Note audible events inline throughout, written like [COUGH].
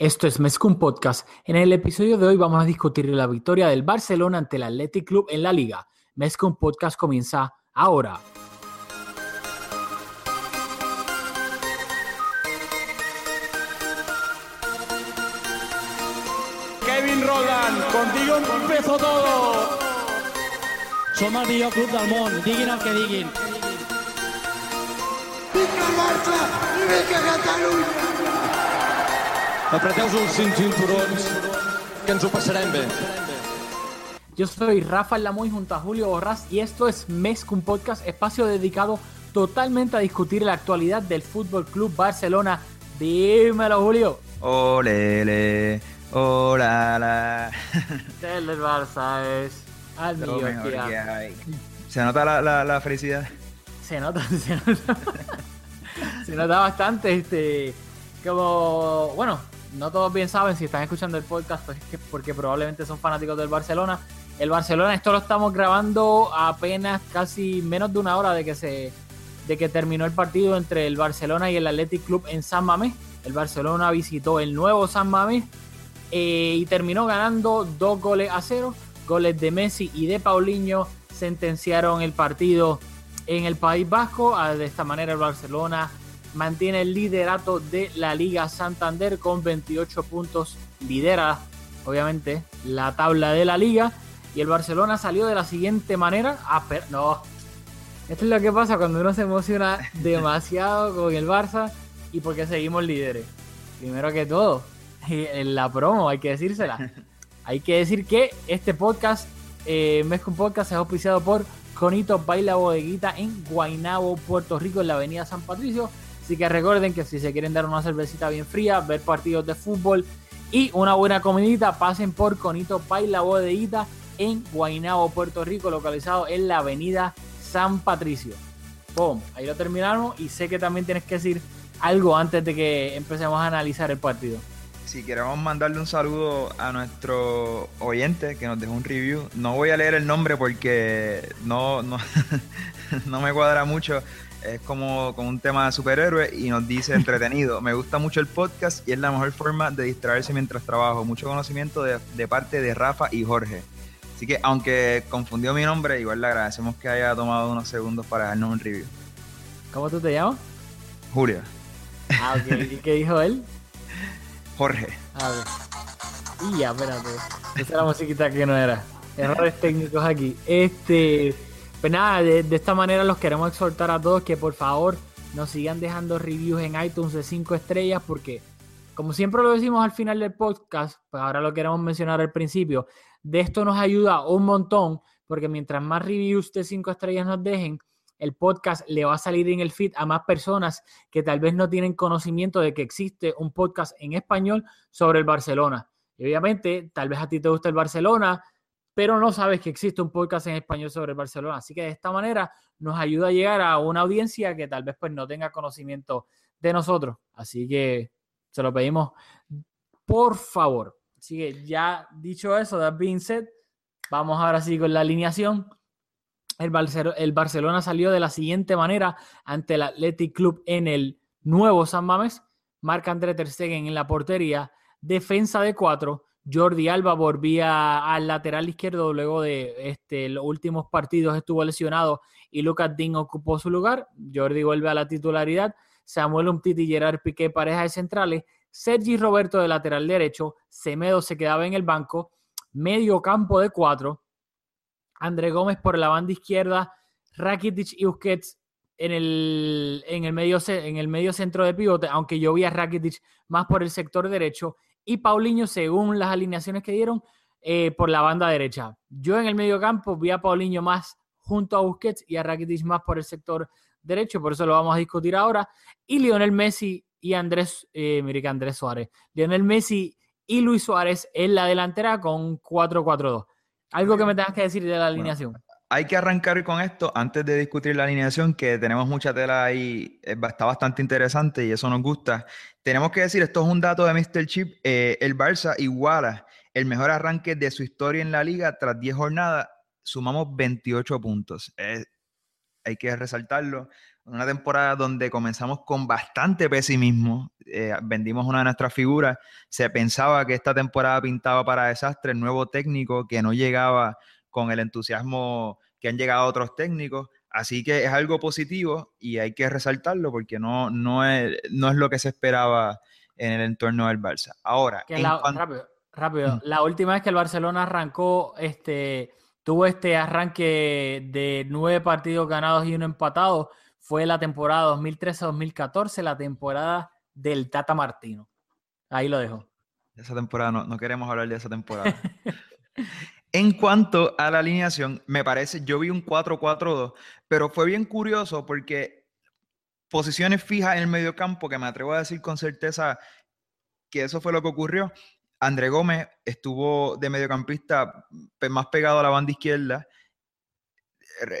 Esto es Mezcum Podcast. En el episodio de hoy vamos a discutir la victoria del Barcelona ante el Athletic Club en la Liga. Mezcum Podcast comienza ahora. Kevin Roland, contigo empezó todo. Som el millor club del món, diguin el que diguin. Vinga Barça i vinga Catalunya! Apreteu-vos els cinc cinturons, que ens ho passarem bé. Yo soy Rafael Lamoy junto a Julio Borras y esto es Mezcum Podcast, espacio dedicado totalmente a discutir la actualidad del Fútbol Club Barcelona. Dímelo, Julio. Olele, olala. El del Barça es al Lo mío, mejor tía. que hay. Se nota la, la, la felicidad. Se nota, [LAUGHS] se nota. se nota bastante. Este, como, bueno, no todos bien saben si están escuchando el podcast, pues es que porque probablemente son fanáticos del Barcelona. El Barcelona, esto lo estamos grabando apenas casi menos de una hora de que se de que terminó el partido entre el Barcelona y el Athletic Club en San Mamés. El Barcelona visitó el nuevo San Mamés eh, y terminó ganando dos goles a cero. Goles de Messi y de Paulinho sentenciaron el partido en el País Vasco. Ah, De esta manera el Barcelona mantiene el liderato de la Liga Santander con 28 puntos. Lidera, obviamente, la tabla de la liga. Y el Barcelona salió de la siguiente manera. Ah, pero no. Esto es lo que pasa cuando uno se emociona [LAUGHS] demasiado con el Barça y porque seguimos líderes. Primero que todo, [LAUGHS] en la promo hay que decírsela. [LAUGHS] Hay que decir que este podcast, eh, Mezcum Podcast, es auspiciado por Conito Baila Bodeguita en Guaynabo, Puerto Rico, en la avenida San Patricio. Así que recuerden que si se quieren dar una cervecita bien fría, ver partidos de fútbol y una buena comidita, pasen por Conito Baila Bodeguita en Guaynabo, Puerto Rico, localizado en la avenida San Patricio. ¡Pum! Ahí lo terminaron y sé que también tienes que decir algo antes de que empecemos a analizar el partido. Si queremos mandarle un saludo a nuestro oyente que nos dejó un review, no voy a leer el nombre porque no, no, [LAUGHS] no me cuadra mucho. Es como, como un tema de superhéroe y nos dice entretenido. [LAUGHS] Me gusta mucho el podcast y es la mejor forma de distraerse mientras trabajo. Mucho conocimiento de, de parte de Rafa y Jorge. Así que aunque confundió mi nombre, igual le agradecemos que haya tomado unos segundos para darnos un review. ¿Cómo tú te llamas? Julia, Ah, ok. ¿Y qué dijo él? [LAUGHS] Jorge. A ver. Y ya, espérate. Esa es la musiquita que no era. Errores técnicos aquí. Este. Pues nada, de, esta manera los queremos exhortar a todos que por favor nos sigan dejando reviews en iTunes de 5 estrellas porque, como siempre lo decimos al final del podcast, pues ahora lo queremos mencionar al principio. De esto nos ayuda un montón porque mientras más reviews de 5 estrellas nos dejen, el podcast le va a salir en el feed a más personas que tal vez no tienen conocimiento de que existe un podcast en español sobre el Barcelona. Y obviamente, tal vez a ti te gusta el Barcelona, pero no sabes que existe un podcast en español sobre el Barcelona. Así que de esta manera nos ayuda a llegar a una audiencia que tal vez pues no tenga conocimiento de nosotros. Así que se lo pedimos por favor. Así que ya dicho eso, that being vamos ahora sí con la alineación. El Barcelona salió de la siguiente manera ante el Athletic Club en el nuevo San Mamés. Marca André Ter Stegen en la portería. Defensa de cuatro. Jordi Alba volvía al lateral izquierdo luego de este, los últimos partidos estuvo lesionado y Lucas Dean ocupó su lugar. Jordi vuelve a la titularidad. Samuel Umtiti y Gerard Piqué, pareja de centrales. Sergi Roberto de lateral derecho. Semedo se quedaba en el banco. Medio campo de cuatro. André Gómez por la banda izquierda. Rakitic y Busquets en el, en el, medio, en el medio centro de pivote, aunque yo vi a Rakitic más por el sector derecho. Y Paulinho, según las alineaciones que dieron, eh, por la banda derecha. Yo en el medio campo vi a Paulinho más junto a Busquets y a Rakitic más por el sector derecho, por eso lo vamos a discutir ahora. Y Lionel Messi y Andrés, eh, mire que Andrés Suárez, Lionel Messi y Luis Suárez en la delantera con 4-4-2. Algo que me tengas que decir de la alineación. Hay que arrancar con esto antes de discutir la alineación, que tenemos mucha tela ahí, eh, está bastante interesante y eso nos gusta. Tenemos que decir, esto es un dato de Mr. Chip, eh, el Barça iguala el mejor arranque de su historia en la liga tras 10 jornadas, sumamos 28 puntos. hay que resaltarlo. Una temporada donde comenzamos con bastante pesimismo. Eh, vendimos una de nuestras figuras. Se pensaba que esta temporada pintaba para desastre. El nuevo técnico que no llegaba con el entusiasmo que han llegado otros técnicos. Así que es algo positivo y hay que resaltarlo porque no, no, es, no es lo que se esperaba en el entorno del Barça. Ahora, rápido, rápido. Mm. La última vez que el Barcelona arrancó, este, tuvo este arranque de nueve partidos ganados y uno empatado, fue la temporada 2013-2014, la temporada del Tata Martino. Ahí lo dejo. Esa temporada, no, no queremos hablar de esa temporada. [LAUGHS] En cuanto a la alineación, me parece, yo vi un 4-4-2, pero fue bien curioso porque posiciones fijas en el medio campo, que me atrevo a decir con certeza que eso fue lo que ocurrió. André Gómez estuvo de mediocampista más pegado a la banda izquierda.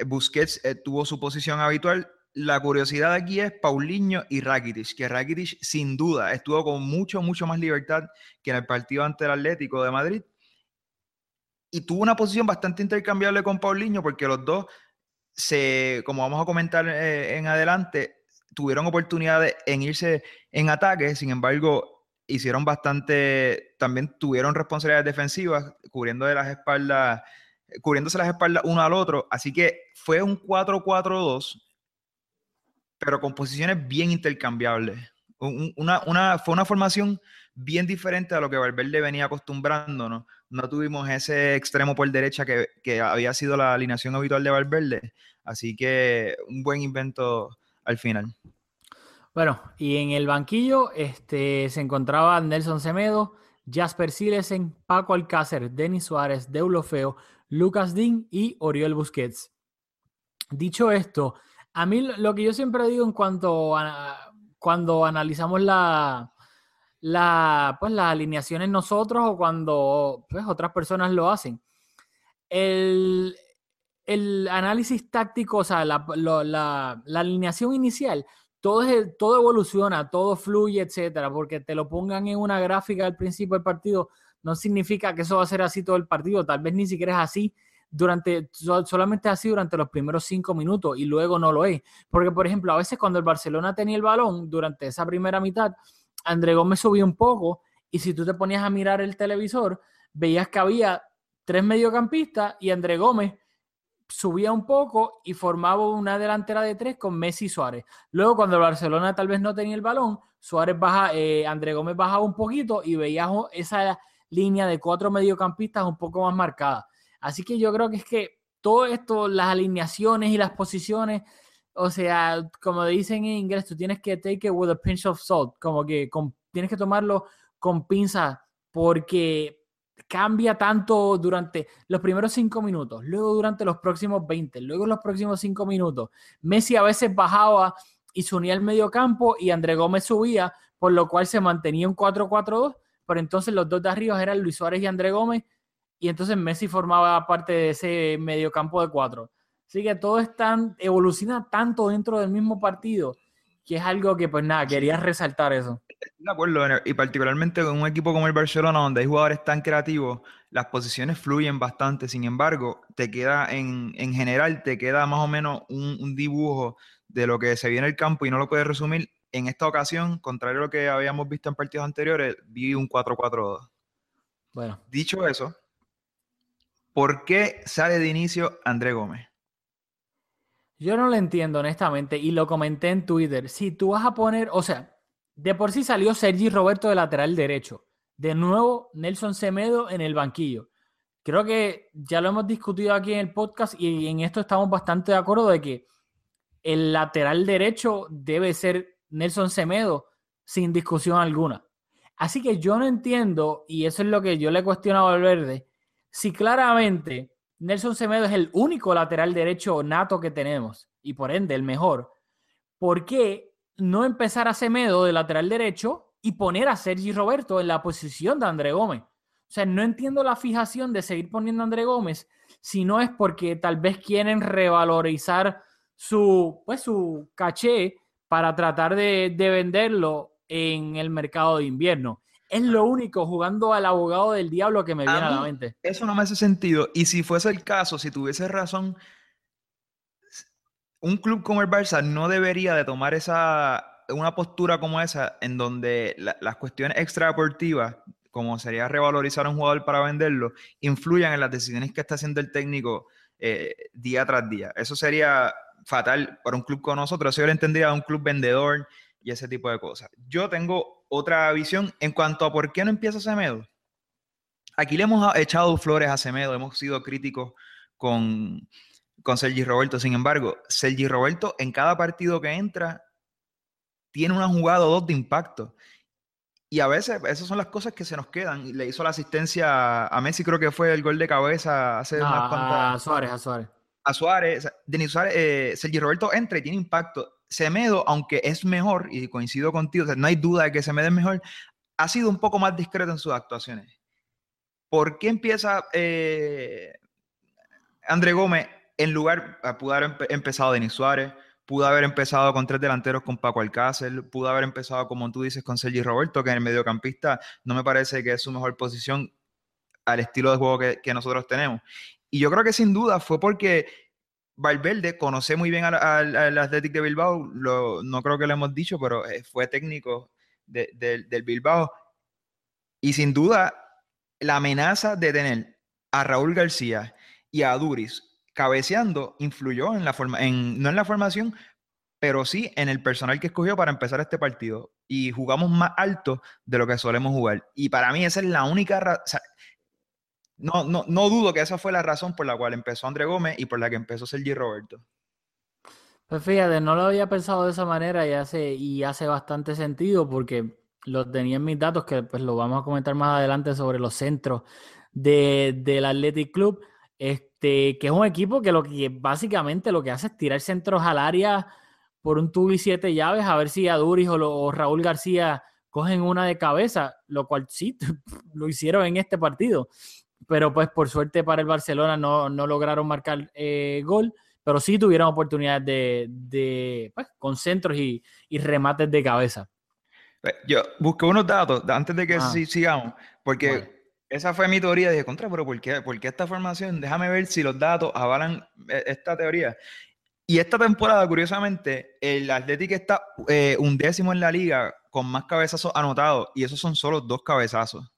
Busquets eh, tuvo su posición habitual. La curiosidad aquí es Paulinho y Rakitic, que Rakitic sin duda estuvo con mucho, mucho más libertad que en el partido ante el Atlético de Madrid y tuvo una posición bastante intercambiable con Paulinho porque los dos, se, como vamos a comentar eh, en adelante, tuvieron oportunidades en irse en ataque, sin embargo, hicieron bastante, también tuvieron responsabilidades defensivas, cubriendo de las espaldas, cubriéndose las espaldas uno al otro, así que fue un 4-4-2, pero con posiciones bien intercambiables. Una, una, fue una formación bien diferente a lo que Valverde venía acostumbrándonos. No tuvimos ese extremo por derecha que, había sido la alineación habitual de Valverde. Así que un buen invento al final. Bueno, y en el banquillo este, se encontraba Nelson Semedo, Jasper Silesen, Paco Alcácer, Denis Suárez, Deulofeo, Lucas Dean y Oriol Busquets. Dicho esto, a mí lo que yo siempre digo en cuanto a cuando analizamos la, la, pues, las alineaciones nosotros o cuando pues, otras personas lo hacen. El, análisis táctico, o sea, la, alineación inicial, todo, todo evoluciona, todo fluye, etcétera, porque te lo pongan en una gráfica al principio del partido, no significa que eso va a ser así todo el partido, tal vez ni siquiera es así durante, solamente así durante los primeros cinco minutos y luego no lo es. Porque, por ejemplo, a veces cuando el Barcelona tenía el balón durante esa primera mitad, André Gómez subió un poco y si tú te ponías a mirar el televisor, veías que había tres mediocampistas y André Gómez subía un poco y formaba una delantera de tres con Messi y Suárez. Luego, cuando el Barcelona tal vez no tenía el balón, Suárez baja, eh, André Gómez bajaba un poquito y veías esa línea de cuatro mediocampistas un poco más marcada. Así que yo creo que es que todo esto, las alineaciones y las posiciones, o sea, como dicen en inglés, tú tienes que take it with a pinch of salt, como que tienes que tomarlo con pinza porque cambia tanto durante los primeros cinco minutos, luego durante los próximos 20, luego los próximos cinco minutos. Messi a veces bajaba y se unía al medio campo y André Gómez subía, por lo cual se mantenía un 4-4-2, pero entonces los dos de arriba eran Luis Suárez y André Gómez y entonces Messi formaba parte de ese medio campo de cuatro. Así que todo es tan, evoluciona tanto dentro del mismo partido que es algo que, pues nada, quería resaltar eso. De acuerdo, y particularmente con un equipo como el Barcelona, donde hay jugadores tan creativos, las posiciones fluyen bastante. Sin embargo, te queda en, en general, te queda más o menos un, un, dibujo de lo que se viene en el campo y no lo puedes resumir. En esta ocasión, contrario a lo que habíamos visto en partidos anteriores, vi un 4-4-2. Bueno. Dicho eso, ¿por qué sale de inicio André Gómez? Yo no lo entiendo, honestamente, y lo comenté en Twitter. Si tú vas a poner, o sea, de por sí salió Sergi Roberto de lateral derecho. De nuevo, Nelson Semedo en el banquillo. Creo que ya lo hemos discutido aquí en el podcast y en esto estamos bastante de acuerdo de que el lateral derecho debe ser Nelson Semedo sin discusión alguna. Así que yo no entiendo, y eso es lo que yo le he cuestionado al verde, si claramente Nelson Semedo es el único lateral derecho nato que tenemos y por ende el mejor. ¿Por qué no empezar a Semedo de lateral derecho y poner a Sergi Roberto en la posición de André Gómez. O sea, no entiendo la fijación de seguir poniendo a André Gómez si no es porque tal vez quieren revalorizar su, pues, su caché para tratar de, de venderlo en el mercado de invierno. Es lo único jugando al abogado del diablo que me viene a, la mente. Eso no me hace sentido. Y si fuese el caso, si tuviese razón, un club como el Barça no debería de tomar esa una postura como esa en donde las cuestiones extradeportivas, como sería revalorizar a un jugador para venderlo, influyan en las decisiones que está haciendo el técnico eh, día tras día. Eso sería fatal para un club con nosotros. Eso yo lo entendería de un club vendedor y ese tipo de cosas. Yo tengo otra visión en cuanto a por qué no empieza Semedo. Aquí le hemos echado flores a Semedo, hemos sido críticos con, con Sergi Roberto. Sin embargo, Sergi Roberto en cada partido que entra tiene una jugada o dos de impacto. Y a veces esas son las cosas que se nos quedan. Le hizo la asistencia a Messi, creo que fue el gol de cabeza hace unas cuantas. A Suárez, a Suárez. A Suárez. Denis Suárez, eh, Sergi Roberto entra y tiene impacto. Semedo, aunque es mejor, y coincido contigo, no hay duda de que Semedo es mejor, ha sido un poco más discreto en sus actuaciones. ¿Por qué empieza eh, André Gómez en lugar, pudo haber empezado Denis Suárez, pudo haber empezado con tres delanteros con Paco Alcácer, pudo haber empezado, como tú dices, con Sergi Roberto, que en el mediocampista no me parece que es su mejor posición al estilo de juego que, nosotros tenemos. Y yo creo que sin duda fue porque Valverde conoce muy bien al Athletic de Bilbao, no creo que lo hemos dicho, pero eh, fue técnico del Bilbao. Y sin duda, la amenaza de tener a Raúl García y a Duris cabeceando influyó en la forma, no en la formación, pero sí en el personal que escogió para empezar este partido. Y jugamos más alto de lo que solemos jugar. Y para mí esa es la única razón. No, no, no dudo que esa fue la razón por la cual empezó André Gómez y por la que empezó Sergi Roberto. Pues fíjate, no lo había pensado de esa manera y hace, bastante sentido porque lo tenía en mis datos, que pues lo vamos a comentar más adelante sobre los centros de, del Athletic Club. Este, que es un equipo que lo que básicamente lo que hace es tirar centros al área por un tubo y siete llaves, a ver si Aduris o, o Raúl García cogen una de cabeza, lo cual sí [LAUGHS] lo hicieron en este partido. Pero pues por suerte para el Barcelona no, no lograron marcar eh, gol, pero sí tuvieron oportunidades de, de pues, con centros y, y, remates de cabeza. Pues, yo busqué unos datos antes de que ah. sigamos, porque esa fue mi teoría. Dije, contra, pero ¿por qué, esta formación? Déjame ver si los datos avalan eh, esta teoría. Y esta temporada, curiosamente, el Atlético está eh, un décimo en la liga con más cabezazos anotados. Y esos son solo dos cabezazos.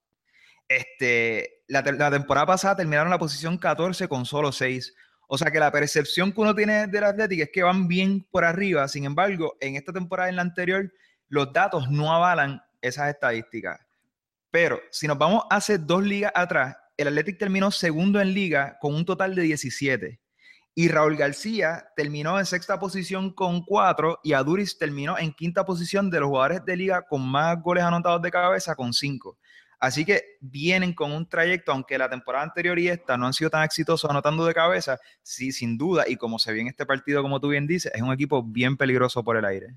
Este, la, temporada pasada terminaron la posición 14 con solo 6. O sea que la percepción que uno tiene del Atlético es que van bien por arriba. Sin embargo, en esta temporada y en la anterior, los datos no avalan esas estadísticas. Pero si nos vamos hace dos ligas atrás, el Athletic terminó segundo en liga con un total de 17. Y Raúl García terminó en sexta posición con cuatro y Aduris terminó en quinta posición de los jugadores de liga con más goles anotados de cabeza con cinco. Así que vienen con un trayecto, aunque la temporada anterior y esta no han sido tan exitosos anotando de cabeza, sí, sin duda, y como se ve en este partido, como tú bien dices, es un equipo bien peligroso por el aire.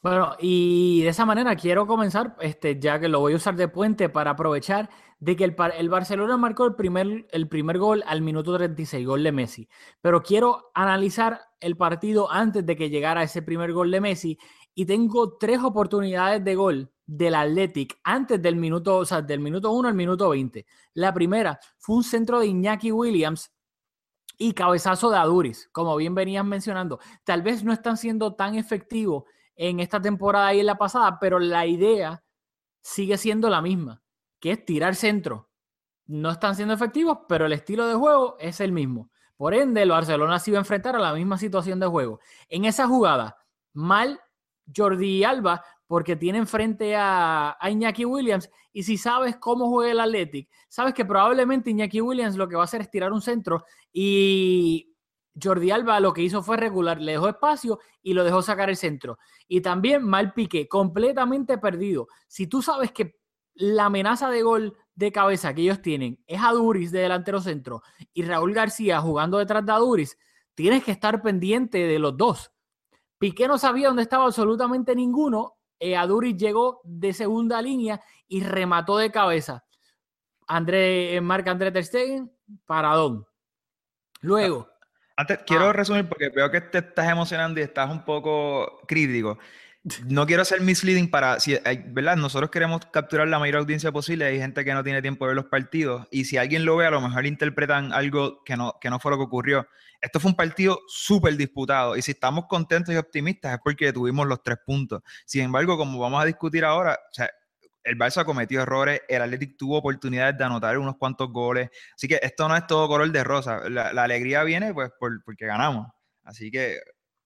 Bueno, y de esa manera quiero comenzar, este, ya que lo voy a usar de puente para aprovechar de que el, el, Barcelona marcó el primer, el primer gol al minuto 36, gol de Messi. Pero quiero analizar el partido antes de que llegara ese primer gol de Messi y tengo tres oportunidades de gol del Athletic antes del minuto, o sea, del minuto 1 al minuto 20. La primera fue un centro de Iñaki Williams y cabezazo de Aduris, como bien venías mencionando. Tal vez no están siendo tan efectivos en esta temporada y en la pasada, pero la idea sigue siendo la misma, que es tirar centro. No están siendo efectivos, pero el estilo de juego es el mismo. Por ende, el Barcelona se iba a enfrentar a la misma situación de juego. En esa jugada, mal Jordi Alba, porque tiene enfrente a, a, Iñaki Williams. Y si sabes cómo juega el Athletic, sabes que probablemente Iñaki Williams lo que va a hacer es tirar un centro y Jordi Alba lo que hizo fue regular, le dejó espacio y lo dejó sacar el centro. Y también mal pique, completamente perdido. Si tú sabes que la amenaza de gol de cabeza que ellos tienen es a Duris de delantero centro y Raúl García jugando detrás de Duris, tienes que estar pendiente de los dos. Piqué no sabía dónde estaba absolutamente ninguno eh, Aduri llegó de segunda línea y remató de cabeza. André, eh, Marc André Ter Stegen, paradón. Luego. Antes, quiero Ah. resumir porque veo que te estás emocionando y estás un poco crítico. No quiero ser misleading para, si, ¿verdad? Nosotros queremos capturar la mayor audiencia posible. Hay gente que no tiene tiempo de ver los partidos y si alguien lo ve, a lo mejor interpretan algo que no, que no fue lo que ocurrió. Esto fue un partido súper disputado y si estamos contentos y optimistas es porque tuvimos los tres puntos. Sin embargo, como vamos a discutir ahora, el Barça cometió errores, el Athletic tuvo oportunidades de anotar unos cuantos goles. Así que esto no es todo color de rosa. La, la alegría viene pues por- porque ganamos. Así que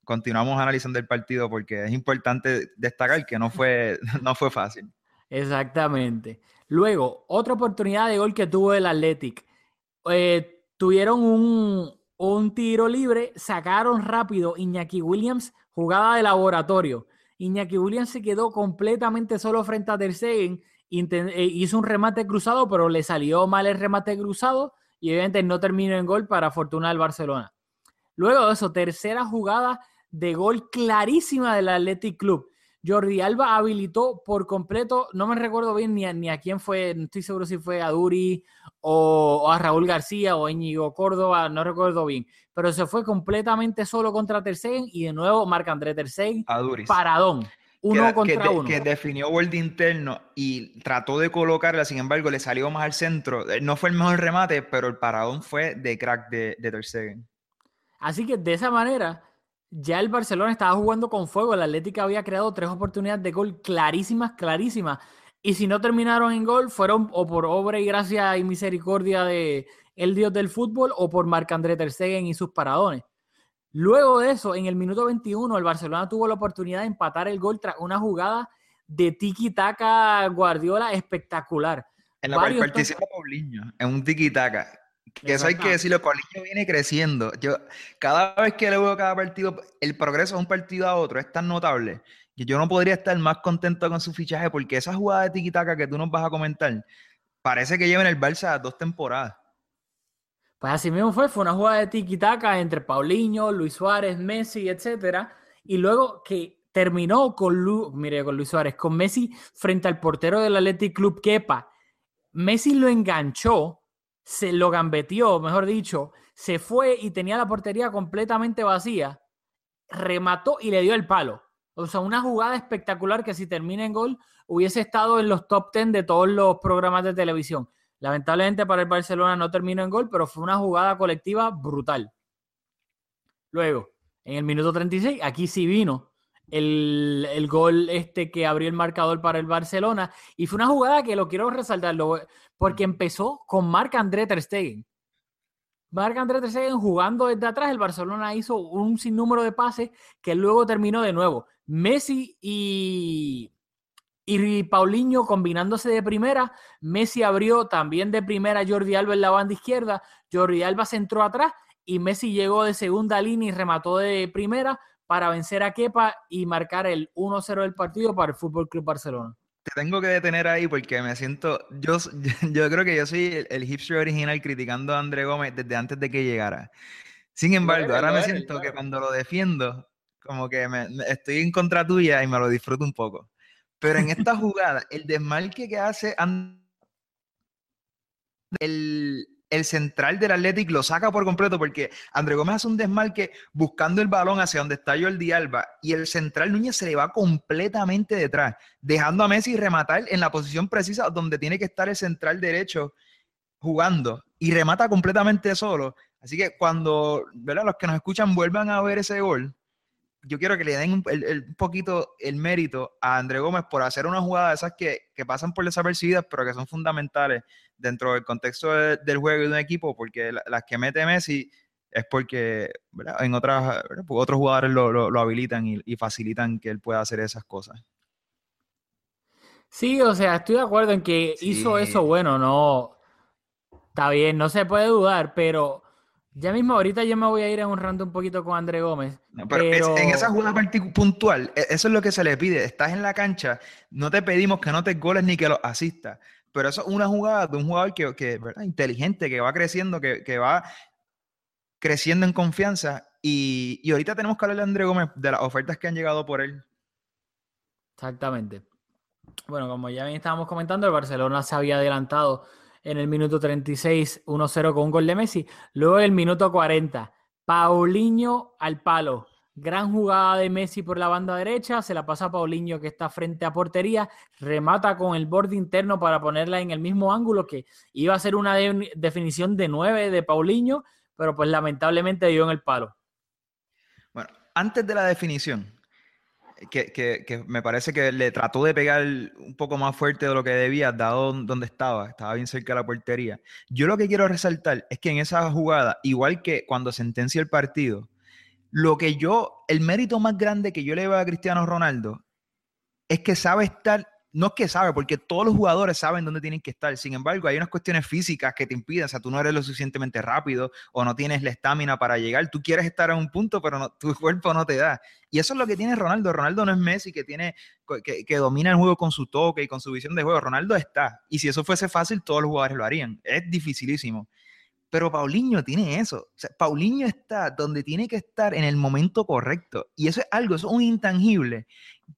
continuamos analizando el partido porque es importante destacar que no fue, [LAUGHS] no fue fácil. Exactamente. Luego, otra oportunidad de gol que tuvo el Athletic. Eh, tuvieron un, un tiro libre, sacaron rápido Iñaki Williams, jugada de laboratorio. Iñaki Williams se quedó completamente solo frente a Ter Stegen, eh, hizo un remate cruzado, pero le salió mal el remate cruzado y obviamente no terminó en gol para fortuna del Barcelona. Luego de eso, tercera jugada de gol clarísima del Athletic Club. Jordi Alba habilitó por completo, no me recuerdo bien ni a, ni a quién fue, no estoy seguro si fue a Duri o, o a Raúl García o a Íñigo Córdoba, no recuerdo bien, pero se fue completamente solo contra Ter Stegen y de nuevo Marc André Ter Stegen, A Duris. paradón, uno que, contra que uno. que definió borde interno y trató de colocarla, sin embargo, le salió más al centro. Eh, No fue el mejor remate, pero el paradón fue de crack de, de. Así que de esa manera, ya el Barcelona estaba jugando con fuego. El Atlético había creado tres oportunidades de gol clarísimas, clarísimas. Y si no terminaron en gol, fueron o por obra y gracia y misericordia de el dios del fútbol o por Marc-André Ter Stegen y sus paradones. Luego de eso, en el minuto 21, el Barcelona tuvo la oportunidad de empatar el gol tras una jugada de tiki-taka Guardiola espectacular. En la cual participa Paulinho, en un tiki-taka. Que eso hay que decirlo, Paulinho viene creciendo. Yo, cada vez que le veo cada partido, el progreso de un partido a otro es tan notable que yo no podría estar más contento con su fichaje porque esa jugada de tiki-taka que tú nos vas a comentar, parece que lleva en el Barça dos temporadas. Pues así mismo fue, fue una jugada de tiki-taka entre Paulinho, Luis Suárez, Messi, etcétera, y luego que terminó con, Lu- mire, con Luis Suárez, con Messi frente al portero del Athletic Club Kepa. Messi lo enganchó, se lo gambeteó, mejor dicho, se fue y tenía la portería completamente vacía, remató y le dio el palo. O sea, una jugada espectacular que si termina en gol hubiese estado en los top 10 de todos los programas de televisión. Lamentablemente para el Barcelona no terminó en gol, pero fue una jugada colectiva brutal. Luego, en el minuto 36, aquí sí vino el, el gol este que abrió el marcador para el Barcelona. Y fue una jugada que lo quiero resaltar, porque empezó con Marc-André Ter Stegen. Marc-André Ter Stegen jugando desde atrás, el Barcelona hizo un sinnúmero de pases que luego terminó de nuevo. Messi y, y Paulinho combinándose de primera, Messi abrió también de primera a Jordi Alba en la banda izquierda, Jordi Alba se entró atrás y Messi llegó de segunda línea y remató de primera para vencer a Kepa y marcar el 1-0 del partido para el Fútbol Club Barcelona. Te tengo que detener ahí porque me siento, yo, [LAUGHS] yo creo que yo soy el, el hipster original criticando a André Gómez desde antes de que llegara. Sin embargo, eres, ahora me eres, siento que cuando lo defiendo, como que me- me- estoy en contra tuya y me lo disfruto un poco. Pero en esta [LAUGHS] jugada, el desmarque que hace And- el, el central del Athletic lo saca por completo porque André Gómez hace un desmarque buscando el balón hacia donde está Jordi Alba y el central Núñez se le va completamente detrás, dejando a Messi rematar en la posición precisa donde tiene que estar el central derecho jugando y remata completamente solo. Así que cuando los que nos escuchan vuelvan a ver ese gol, yo quiero que le den un, el- el- un poquito el mérito a André Gómez por hacer una jugada de esas que, que pasan por desapercibidas, pero que son fundamentales dentro del contexto de- del juego y de un equipo, porque la- las que mete Messi es porque ¿verdad? en otras. Porque otros jugadores lo, lo- lo habilitan y, y facilitan que él pueda hacer esas cosas. Sí, o sea, estoy de acuerdo en que hizo eso, bueno, no, está bien, no se puede dudar, pero ya mismo ahorita yo me voy a ir en un rato un poquito con André Gómez, No, pero es- en esa jugada puntual, e- eso es lo que se le pide. Estás en la cancha, no te pedimos que no te goles ni que los asistas. Pero eso es una jugada de un jugador que, que, ¿verdad? inteligente, que va creciendo, que, que va creciendo en confianza. Y, y ahorita tenemos que hablar de André Gómez, de las ofertas que han llegado por él. Exactamente. Bueno, como ya bien estábamos comentando, el Barcelona se había adelantado en el minuto 36 1-0 con un gol de Messi. Luego en el minuto 40, Paulinho al palo. Gran jugada de Messi por la banda derecha, se la pasa a Paulinho que está frente a portería, remata con el borde interno para ponerla en el mismo ángulo que iba a ser una de- definición de 9 de Paulinho, pero pues lamentablemente dio en el palo. Bueno, antes de la definición, que, que- que me parece que le trató de pegar un poco más fuerte de lo que debía, dado donde estaba, estaba bien cerca de la portería. Yo lo que quiero resaltar es que en esa jugada, igual que cuando sentencia el partido, lo que yo, el mérito más grande que yo le veo a Cristiano Ronaldo es que sabe estar, no es que sabe, porque todos los jugadores saben dónde tienen que estar. Sin embargo, hay unas cuestiones físicas que te impiden, o sea, tú no eres lo suficientemente rápido o no tienes la estamina para llegar. Tú quieres estar en un punto, pero no- tu [LAUGHS] cuerpo no te da. Y eso es lo que tiene Ronaldo. Ronaldo no es Messi que tiene que, que domina el juego con su toque y con su visión de juego. Ronaldo está. Y si eso fuese fácil, todos los jugadores lo harían. Es dificilísimo. Pero Paulinho tiene eso. Paulinho está donde tiene que estar en el momento correcto. Y eso es algo, eso es un intangible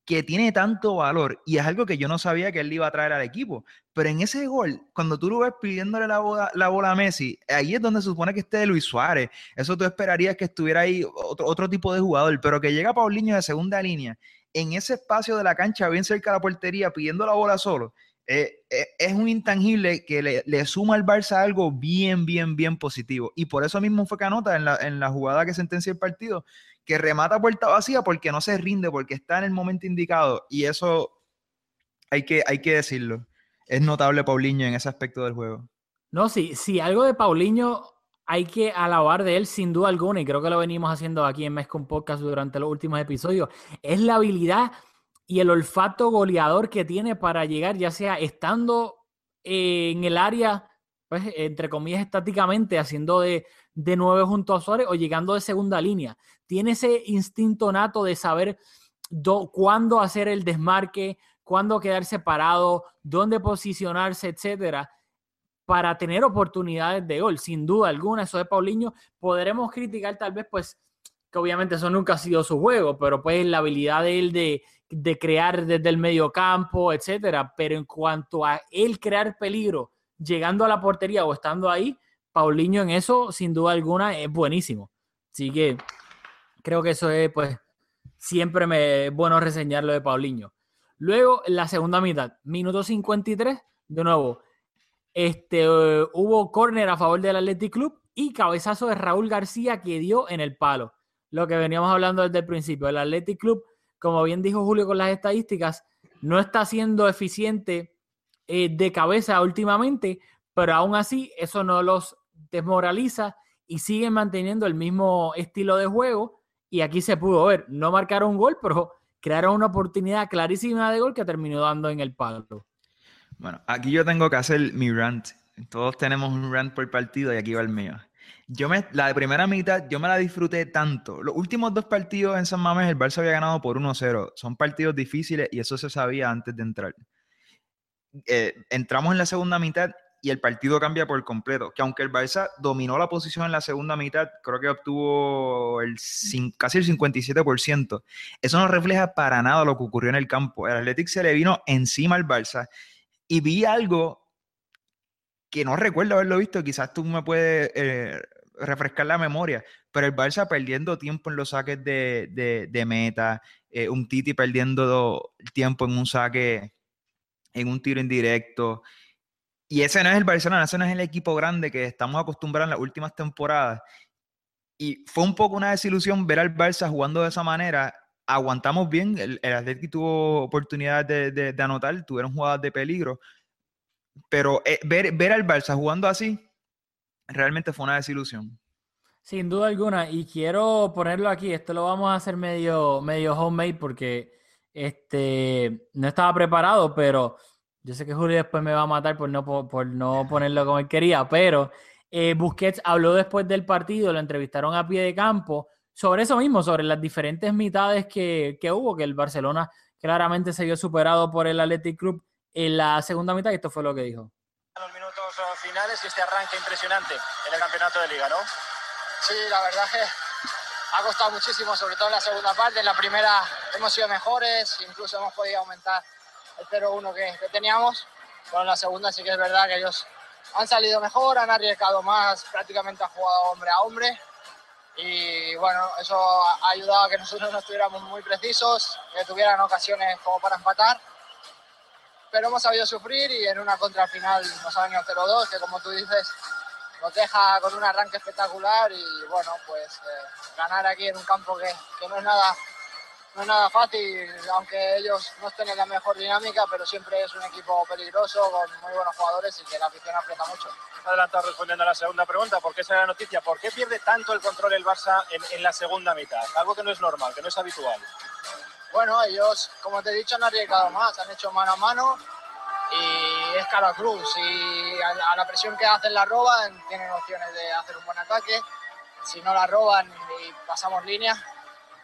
que tiene tanto valor. Y es algo que yo no sabía que él iba a traer al equipo. Pero en ese gol, cuando tú lo ves pidiéndole la bola, la bola a Messi, ahí es donde se supone que esté Luis Suárez. Eso tú esperarías que estuviera ahí otro, otro tipo de jugador. Pero que llega Paulinho de segunda línea, en ese espacio de la cancha, bien cerca de la portería, pidiendo la bola solo. Eh, eh, es un intangible que le, le suma al Barça algo bien, bien, bien positivo. Y por eso mismo fue que anota en la, en la jugada que sentencia el partido, que remata puerta vacía porque no se rinde, porque está en el momento indicado. Y eso hay que, hay que decirlo. Es notable Paulinho en ese aspecto del juego. No, sí, sí, algo de Paulinho hay que alabar de él sin duda alguna, y creo que lo venimos haciendo aquí en Mezcon Podcast durante los últimos episodios, es la habilidad y el olfato goleador que tiene para llegar, ya sea estando eh, en el área, pues, entre comillas, estáticamente, haciendo de, de nueve junto a Suárez o llegando de segunda línea. Tiene ese instinto nato de saber do- cuándo hacer el desmarque, cuándo quedarse parado, dónde posicionarse, etcétera para tener oportunidades de gol, sin duda alguna, eso de Paulinho, podremos criticar tal vez pues que obviamente eso nunca ha sido su juego, pero pues la habilidad de él de, de crear desde el medio campo, etcétera, pero en cuanto a él crear peligro llegando a la portería o estando ahí, Paulinho en eso sin duda alguna es buenísimo. Así que creo que eso es pues siempre me es bueno reseñarlo de Paulinho. Luego, la segunda mitad, minuto 53, de nuevo, este, hubo córner a favor del Athletic Club y cabezazo de Raúl García que dio en el palo. Lo que veníamos hablando desde el principio. El Athletic Club, como bien dijo Julio con las estadísticas, no está siendo eficiente eh, de cabeza últimamente, pero aún así eso no los desmoraliza y siguen manteniendo el mismo estilo de juego. Y aquí se pudo ver, no marcaron un gol, pero crearon una oportunidad clarísima de gol que terminó dando en el palo. Bueno, aquí yo tengo que hacer mi rant. Todos tenemos un rant por partido y aquí va el mío. Yo me, la de primera mitad, yo me la disfruté tanto. Los últimos dos partidos en San Mamés, el Barça había ganado por 1-0. Son partidos difíciles y eso se sabía antes de entrar. Eh, entramos en la segunda mitad y el partido cambia por completo. Que aunque el Barça dominó la posición en la segunda mitad, creo que obtuvo el, casi el 57%. Eso no refleja para nada lo que ocurrió en el campo. El Athletic se le vino encima al Barça y vi algo que no recuerdo haberlo visto, quizás tú me puedes eh, refrescar la memoria, pero el Barça perdiendo tiempo en los saques de, de- meta, eh, un Titi perdiendo tiempo en un saque, en un tiro indirecto. Y ese no es el Barcelona, ese no es el equipo grande que estamos acostumbrados en las últimas temporadas. Y fue un poco una desilusión ver al Barça jugando de esa manera. Aguantamos bien, el, el Athletic tuvo oportunidades de, de- de anotar, tuvieron jugadas de peligro, pero eh, ver, ver al Barça jugando así realmente fue una desilusión. Sin duda alguna, y quiero ponerlo aquí, esto lo vamos a hacer medio, medio homemade porque este, no estaba preparado, pero yo sé que Julio después me va a matar por no, po- por no ponerlo como él quería, pero eh, Busquets habló después del partido, lo entrevistaron a pie de campo, sobre eso mismo, sobre las diferentes mitades que, que hubo, que el Barcelona claramente se vio superado por el Athletic Club en la segunda mitad, y esto fue lo que dijo. Finales y este arranque impresionante en el campeonato de liga, ¿no? Sí, la verdad que ha costado muchísimo, sobre todo en la segunda parte. En la primera hemos sido mejores, incluso hemos podido aumentar el 0-1 que, que teníamos. Pero en la segunda sí que es verdad que ellos han salido mejor, han arriesgado más, prácticamente han jugado hombre a hombre. Y bueno, eso ha ayudado a que nosotros no estuviéramos muy precisos, que tuvieran ocasiones como para empatar. Pero hemos sabido sufrir y en una contra final nos ha venido 0-2, que como tú dices, nos deja con un arranque espectacular y bueno, pues eh, ganar aquí en un campo que, que no es nada no es nada fácil, aunque ellos no estén en la mejor dinámica, pero siempre es un equipo peligroso, con muy buenos jugadores y que la afición aprieta mucho. Adelantado respondiendo a la segunda pregunta, ¿por qué esa es la noticia? ¿Por qué pierde tanto el control el Barça en, en, la segunda mitad? Algo que no es normal, que no es habitual. Bueno, ellos, como te he dicho, han arriesgado más, han hecho mano a mano y es cara cruz. Y a, la presión que hacen la roban, tienen opciones de hacer un buen ataque. Si no la roban y pasamos línea,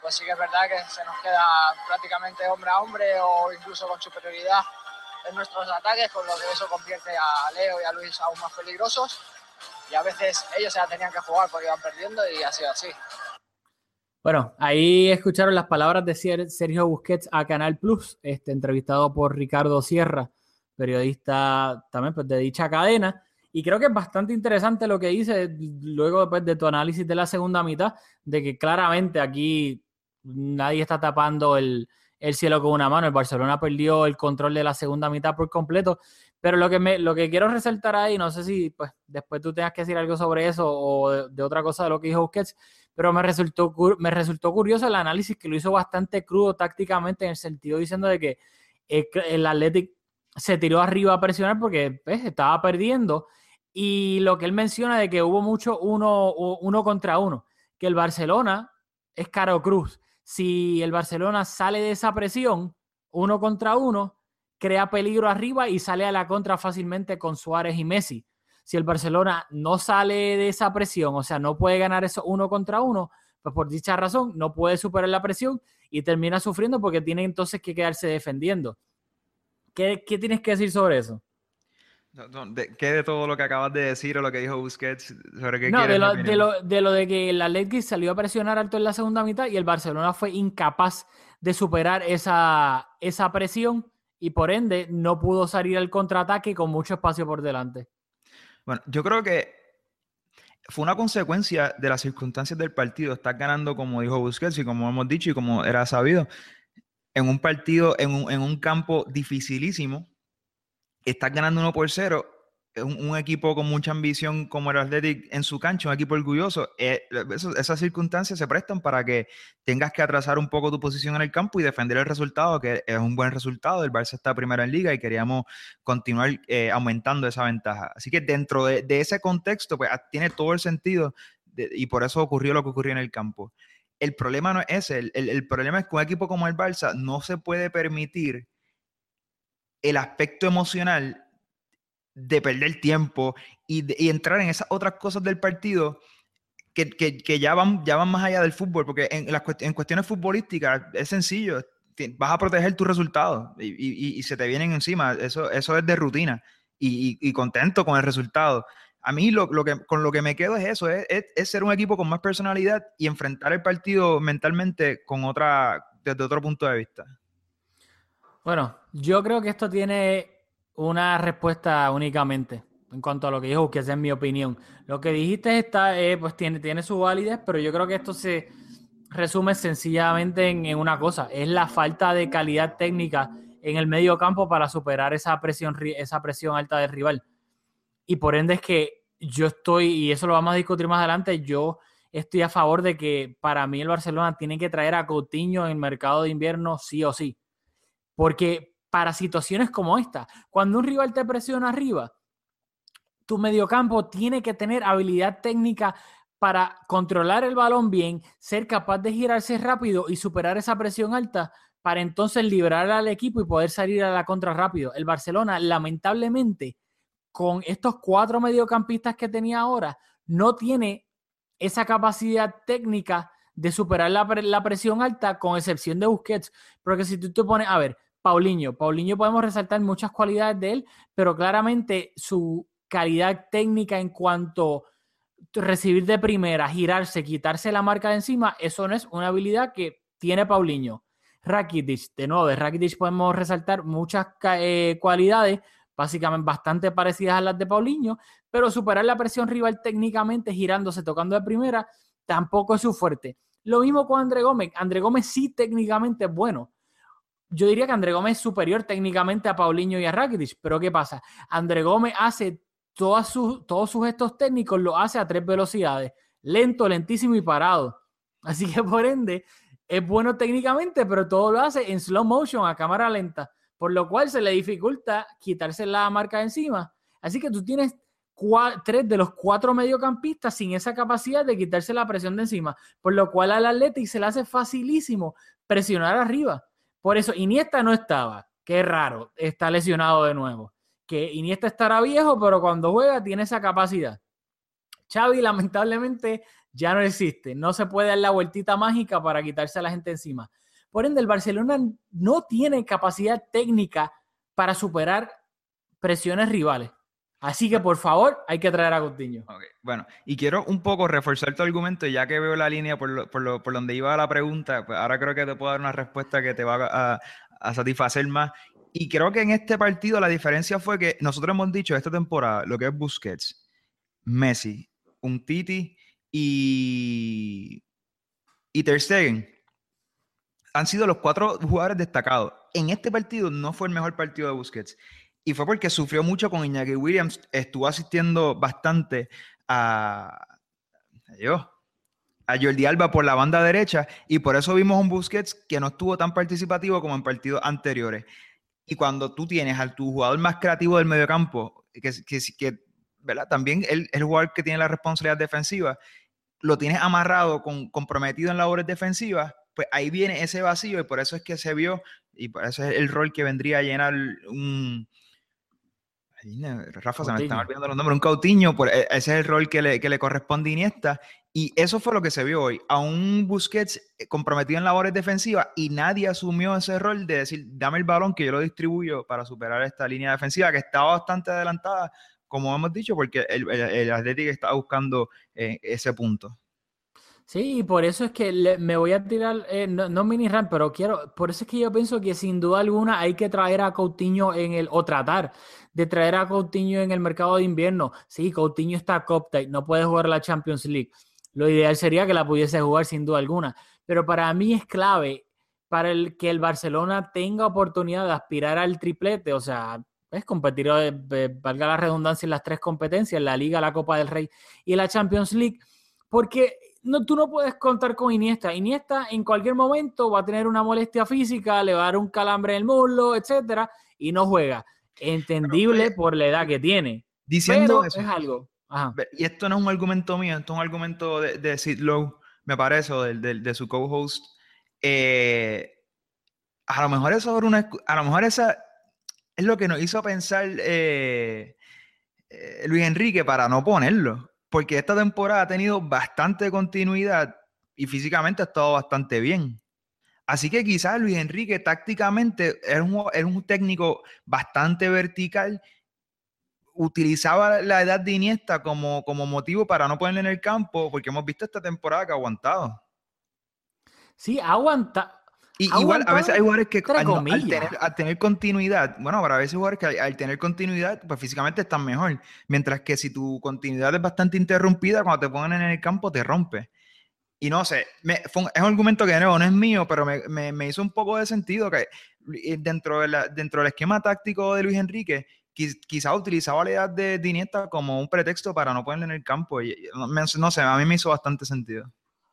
pues sí que es verdad que se nos queda prácticamente hombre a hombre o incluso con superioridad en nuestros ataques, con lo que eso convierte a Leo y a Luis aún más peligrosos. Y a veces ellos se la tenían que jugar porque iban perdiendo y ha sido así. Bueno, ahí escucharon las palabras de Sergio Busquets a Canal Plus, este, entrevistado por Ricardo Sierra, periodista también pues, de dicha cadena. Y creo que es bastante interesante lo que dice luego después de tu análisis de la segunda mitad, de que claramente aquí nadie está tapando el, el, cielo con una mano. El Barcelona perdió el control de la segunda mitad por completo. Pero lo que, me, lo que quiero resaltar ahí, no sé si pues, después tú tengas que decir algo sobre eso o de, de otra cosa de lo que dijo Busquets, pero me resultó, me resultó curioso el análisis que lo hizo bastante crudo tácticamente en el sentido diciendo de que el, el Athletic se tiró arriba a presionar porque pues, estaba perdiendo y lo que él menciona de que hubo mucho uno, uno contra uno, que el Barcelona es caro cruz si el Barcelona sale de esa presión, uno contra uno, crea peligro arriba y sale a la contra fácilmente con Suárez y Messi. Si el Barcelona no sale de esa presión, o sea, no puede ganar eso uno contra uno, pues por dicha razón no puede superar la presión y termina sufriendo porque tiene entonces que quedarse defendiendo. ¿Qué, qué tienes que decir sobre eso? No, no, de, ¿Qué de todo lo que acabas de decir o lo que dijo Busquets sobre qué No, de lo, de, lo, de lo, de que el Athletic salió a presionar alto en la segunda mitad y el Barcelona fue incapaz de superar esa, esa presión y por ende no pudo salir al contraataque con mucho espacio por delante. Bueno, yo creo que fue una consecuencia de las circunstancias del partido. Estás ganando, como dijo Busquets y como hemos dicho y como era sabido, en un partido, en un, en un campo dificilísimo estás ganando uno por cero, un, un, equipo con mucha ambición como el Athletic en su cancha, un equipo orgulloso, eh, eso, esas circunstancias se prestan para que tengas que atrasar un poco tu posición en el campo y defender el resultado, que es un buen resultado. El Barça está primero en liga y queríamos continuar eh, aumentando esa ventaja. Así que dentro de, ese contexto, pues tiene todo el sentido y por eso ocurrió lo que ocurrió en el campo. El problema no es ese, el, el, el problema es que un equipo como el Barça no se puede permitir el aspecto emocional de perder tiempo y, entrar en esas otras cosas del partido que, que, que, ya, van, ya van más allá del fútbol, porque en, las, en cuestiones futbolísticas es sencillo, vas a proteger tus resultados y, y, se te vienen encima, eso, eso es de rutina y, contento con el resultado. A mí lo, lo, que, con lo que me quedo es eso, es, es, es, ser un equipo con más personalidad y enfrentar el partido mentalmente con otra, desde otro punto de vista. Bueno, yo creo que esto tiene una respuesta únicamente en cuanto a lo que dijo, que es en mi opinión. Lo que dijiste está, eh, pues tiene, tiene su validez, pero yo creo que esto se resume sencillamente en, en, una cosa, es la falta de calidad técnica en el medio campo para superar esa presión, esa presión alta del rival. Y por ende es que yo estoy, y eso lo vamos a discutir más adelante, yo estoy a favor de que para mí el Barcelona tiene que traer a Coutinho en el mercado de invierno sí o sí. Porque para situaciones como esta, cuando un rival te presiona arriba, tu mediocampo tiene que tener habilidad técnica para controlar el balón bien, ser capaz de girarse rápido y superar esa presión alta para entonces liberar al equipo y poder salir a la contra rápido. El Barcelona, lamentablemente, con estos cuatro mediocampistas que tenía ahora, no tiene esa capacidad técnica de superar la, presión alta, con excepción de Busquets. Porque si tú te pones, a ver, Paulinho. Paulinho podemos resaltar muchas cualidades de él, pero claramente su calidad técnica en cuanto recibir de primera, girarse, quitarse la marca de encima, eso no es una habilidad que tiene Paulinho. Rakitic, de nuevo, de Rakitic podemos resaltar muchas eh, cualidades, básicamente bastante parecidas a las de Paulinho, pero superar la presión rival técnicamente, girándose, tocando de primera, tampoco es su fuerte. Lo mismo con André Gómez. André Gómez sí técnicamente es bueno. Yo diría que André Gómez es superior técnicamente a Paulinho y a Rakitic, pero ¿qué pasa? André Gómez hace sus, todos sus gestos técnicos, lo hace a tres velocidades, lento, lentísimo y parado. [LAUGHS] Así que por ende, es bueno técnicamente, pero todo lo hace en slow motion, a cámara lenta, por lo cual se le dificulta quitarse la marca de encima. Así que tú tienes tres de los cuatro mediocampistas sin esa capacidad de quitarse la presión de encima, por lo cual al Atlético se le hace facilísimo presionar arriba. Por eso Iniesta no estaba, qué raro, está lesionado de nuevo. Que Iniesta estará viejo, pero cuando juega tiene esa capacidad. Xavi lamentablemente ya no existe, no se puede dar la vueltita mágica para quitarse a la gente encima. Por ende, el Barcelona no tiene capacidad técnica para superar presiones rivales. Así que por favor, hay que traer a Coutinho. Bueno, y quiero un poco reforzar tu argumento, ya que veo la línea por, por, donde iba la pregunta, pues ahora creo que te puedo dar una respuesta que te va a, satisfacer más. Y creo que en este partido la diferencia fue que nosotros hemos dicho esta temporada lo que es Busquets, Messi, un Titi y, y Ter Stegen han sido los cuatro jugadores destacados. En este partido no fue el mejor partido de Busquets. Y fue porque sufrió mucho con Iñaki Williams. Estuvo asistiendo bastante a, a Jordi Alba por la banda derecha. Y por eso vimos un Busquets que no estuvo tan participativo como en partidos anteriores. Y cuando tú tienes al tu jugador más creativo del mediocampo, que, que, que ¿verdad? también el, el jugador que tiene la responsabilidad defensiva, lo tienes amarrado, con, comprometido en labores defensivas, pues ahí viene ese vacío y por eso es que se vio, y por eso es el rol que vendría a llenar un, Rafa, se me están olvidando los nombres. Un Cautiño, por, e, ese es el rol que le, que le corresponde a Iniesta. Y eso fue lo que se vio hoy. A un Busquets eh, comprometido en labores defensivas y nadie asumió ese rol de decir, dame el balón que yo lo distribuyo para superar esta línea defensiva que estaba bastante adelantada, como hemos dicho, porque el, el, Atlético estaba buscando eh, ese punto. Sí, y por eso es que me voy a tirar, eh, no, mini run, pero quiero, por eso es que yo pienso que sin duda alguna hay que traer a Coutinho en el, o tratar de traer a Coutinho en el mercado de invierno. Sí, Coutinho está copte, no puede jugar la Champions League. Lo ideal sería que la pudiese jugar sin duda alguna, pero para mí es clave para el, que el Barcelona tenga oportunidad de aspirar al triplete, o sea, es competir, eh, valga la redundancia, en las tres competencias, la Liga, la Copa del Rey y la Champions League, porque no, tú no puedes contar con Iniesta. Iniesta en cualquier momento va a tener una molestia física, le va a dar un calambre en el muslo, etcétera, y no juega. Entendible por la edad que tiene. Diciendo eso. Es algo. Y esto no es un argumento mío, esto es un argumento de, de Sid Lowe, me parece, o de, de, su co-host. Eh, a lo mejor eso una, a lo mejor esa es lo que nos hizo pensar eh, eh, Luis Enrique para no ponerlo porque esta temporada ha tenido bastante continuidad y físicamente ha estado bastante bien. Así que quizás Luis Enrique tácticamente es un, un técnico bastante vertical. Utilizaba la edad de Iniesta como, como motivo para no ponerle en el campo, porque hemos visto esta temporada que ha aguantado. Sí, aguanta, y igual, a veces hay jugadores que al, tener, continuidad, bueno, para a veces jugadores que al, tener continuidad, pues físicamente están mejor. Mientras que si tu continuidad es bastante interrumpida, cuando te ponen en el campo te rompe. Y no sé, es un argumento que de no es mío, pero me, me, hizo un poco de sentido que dentro, de la, dentro del esquema táctico de Luis Enrique, quizá utilizaba la edad de Diniesta como un pretexto para no ponerle en el campo. Y, no sé, a mí me hizo bastante sentido.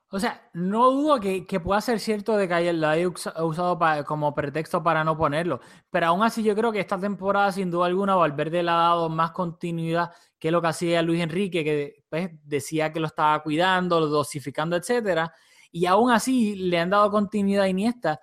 O sea, no dudo que, pueda ser cierto de que lo haya usado como pretexto para no ponerlo, pero aún así yo creo que esta temporada sin duda alguna Valverde le ha dado más continuidad que lo que hacía Luis Enrique, que pues, decía que lo estaba cuidando, lo dosificando, etcétera, y aún así le han dado continuidad a Iniesta,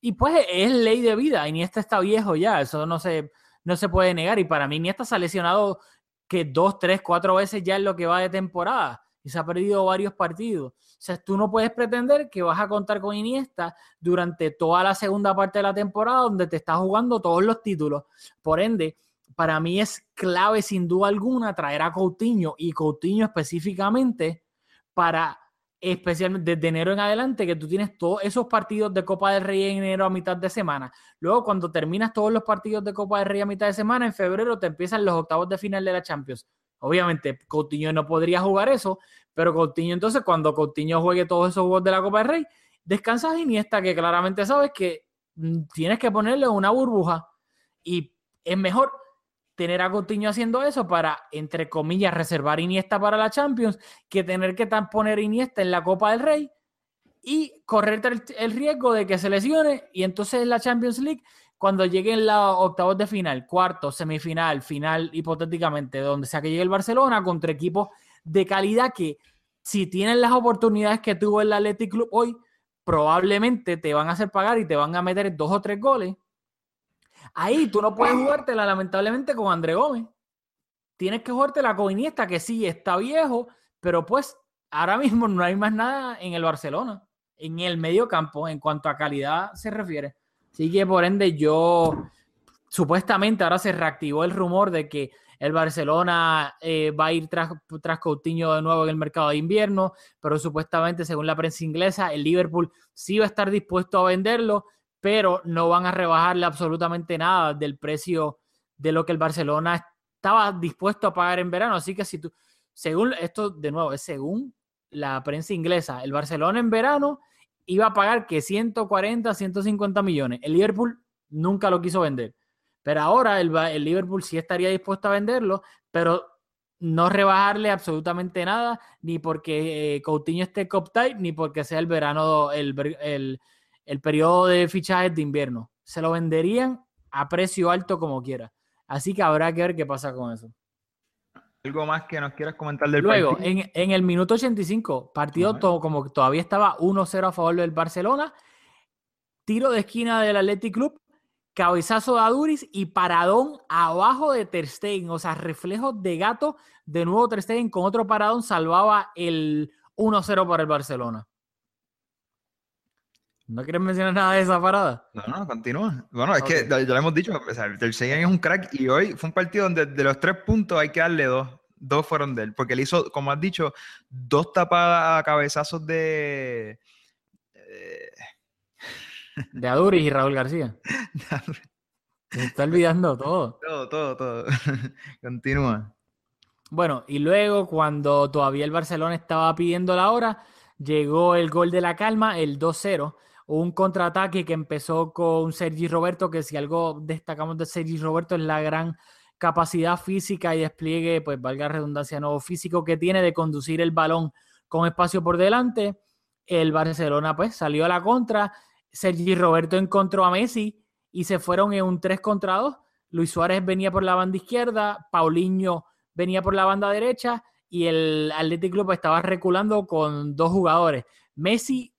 y pues es ley de vida, Iniesta está viejo ya, eso no se, no se puede negar, y para mí Iniesta se ha lesionado que dos, tres, cuatro veces ya en lo que va de temporada y se ha perdido varios partidos. O sea, tú no puedes pretender que vas a contar con Iniesta durante toda la segunda parte de la temporada donde te estás jugando todos los títulos. Por ende, para mí es clave sin duda alguna traer a Coutinho y Coutinho específicamente para especialmente desde enero en adelante, que tú tienes todos esos partidos de Copa del Rey en enero a mitad de semana. Luego, cuando terminas todos los partidos de Copa del Rey a mitad de semana, en febrero te empiezan los octavos de final de la Champions. Obviamente, Coutinho no podría jugar eso, pero Coutinho, entonces, cuando Coutinho juegue todos esos juegos de la Copa del Rey, descansas Iniesta, que claramente sabes que mm, tienes que ponerle una burbuja. Y es mejor tener a Coutinho haciendo eso para, entre comillas, reservar Iniesta para la Champions, que tener que poner Iniesta en la Copa del Rey y correr el, riesgo de que se lesione y entonces en la Champions League, cuando lleguen los octavos de final, cuarto, semifinal, final, hipotéticamente, donde sea que llegue el Barcelona contra equipos de calidad que si tienen las oportunidades que tuvo el Athletic Club hoy, probablemente te van a hacer pagar y te van a meter dos o tres goles Ahí tú no puedes jugártela lamentablemente con André Gómez. Tienes que jugártela con Iniesta, que sí está viejo, pero pues ahora mismo no hay más nada en el Barcelona, en el medio campo, en cuanto a calidad se refiere. Así que por ende yo, supuestamente ahora se reactivó el rumor de que el Barcelona eh, va a ir tras, tras Coutinho de nuevo en el mercado de invierno, pero supuestamente, según la prensa inglesa, el Liverpool sí va a estar dispuesto a venderlo, pero no van a rebajarle absolutamente nada del precio de lo que el Barcelona estaba dispuesto a pagar en verano. Así que si tú, según esto, de nuevo, es según la prensa inglesa, el Barcelona en verano iba a pagar que 140, 150 millones. El Liverpool nunca lo quiso vender. Pero ahora el, el Liverpool sí estaría dispuesto a venderlo, pero no rebajarle absolutamente nada, ni porque eh, Coutinho esté cop tight, ni porque sea el verano, el, el, el periodo de fichajes de invierno. Se lo venderían a precio alto como quiera. Así que habrá que ver qué pasa con eso. ¿Algo más que nos quieras comentar del Luego, En, en el minuto 85, partido todo, como todavía estaba 1-0 a favor del Barcelona, tiro de esquina del Athletic Club, cabezazo de Aduris y paradón abajo de Ter Stegen, o sea, reflejos de gato, de nuevo Ter Stegen con otro paradón salvaba el 1-0 para el Barcelona. ¿No quieres mencionar nada de esa parada? No, no, continúa. Bueno, es que ya lo hemos dicho, o sea, el Seguin es un crack y hoy fue un partido donde de los tres puntos hay que darle dos. Dos fueron de él, porque él hizo, como has dicho, dos tapadas a cabezazos de... De Aduris y Raúl García. [LAUGHS] Se está olvidando todo. Todo, todo, todo. [LAUGHS] Continúa. Bueno, y luego cuando todavía el Barcelona estaba pidiendo la hora, llegó el gol de la calma, el 2-0 un contraataque que empezó con Sergi Roberto, que si algo destacamos de Sergi Roberto es la gran capacidad física y despliegue, pues valga redundancia, no físico que tiene de conducir el balón con espacio por delante. El Barcelona pues salió a la contra, Sergi Roberto encontró a Messi y se fueron en un 3 contra 2. Luis Suárez venía por la banda izquierda, Paulinho venía por la banda derecha y el Athletic Club estaba reculando con dos jugadores. Messi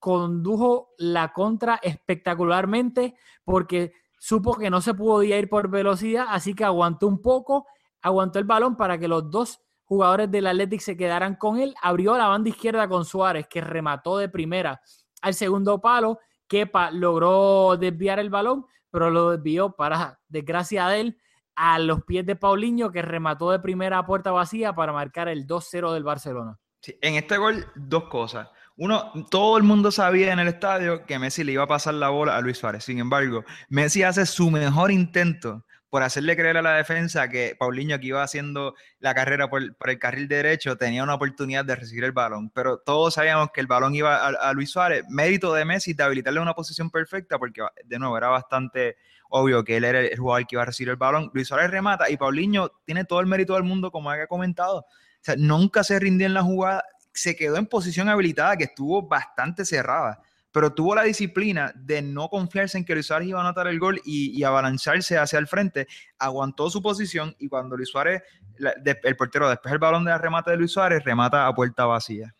condujo la contra espectacularmente porque supo que no se podía ir por velocidad, así que aguantó un poco, aguantó el balón para que los dos jugadores del Athletic se quedaran con él, abrió la banda izquierda con Suárez, que remató de primera al segundo palo, Kepa logró desviar el balón, pero lo desvió para desgracia de él a los pies de Paulinho, que remató de primera puerta vacía para marcar el 2-0 del Barcelona. en este gol, dos cosas. Uno, todo el mundo sabía en el estadio que Messi le iba a pasar la bola a Luis Suárez. Sin embargo, Messi hace su mejor intento por hacerle creer a la defensa que Paulinho, que iba haciendo la carrera por, el carril derecho, tenía una oportunidad de recibir el balón. Pero todos sabíamos que el balón iba a, Luis Suárez. Mérito de Messi de habilitarle una posición perfecta, porque de nuevo era bastante obvio que él era el jugador que iba a recibir el balón. Luis Suárez remata y Paulinho tiene todo el mérito del mundo, como había comentado. O sea, nunca se rindió en la jugada se quedó en posición habilitada que estuvo bastante cerrada, pero tuvo la disciplina de no confiarse en que Luis Suárez iba a anotar el gol y, y abalanzarse hacia el frente, aguantó su posición y cuando Luis Suárez, el portero después el balón de remate de Luis Suárez, remata a puerta vacía.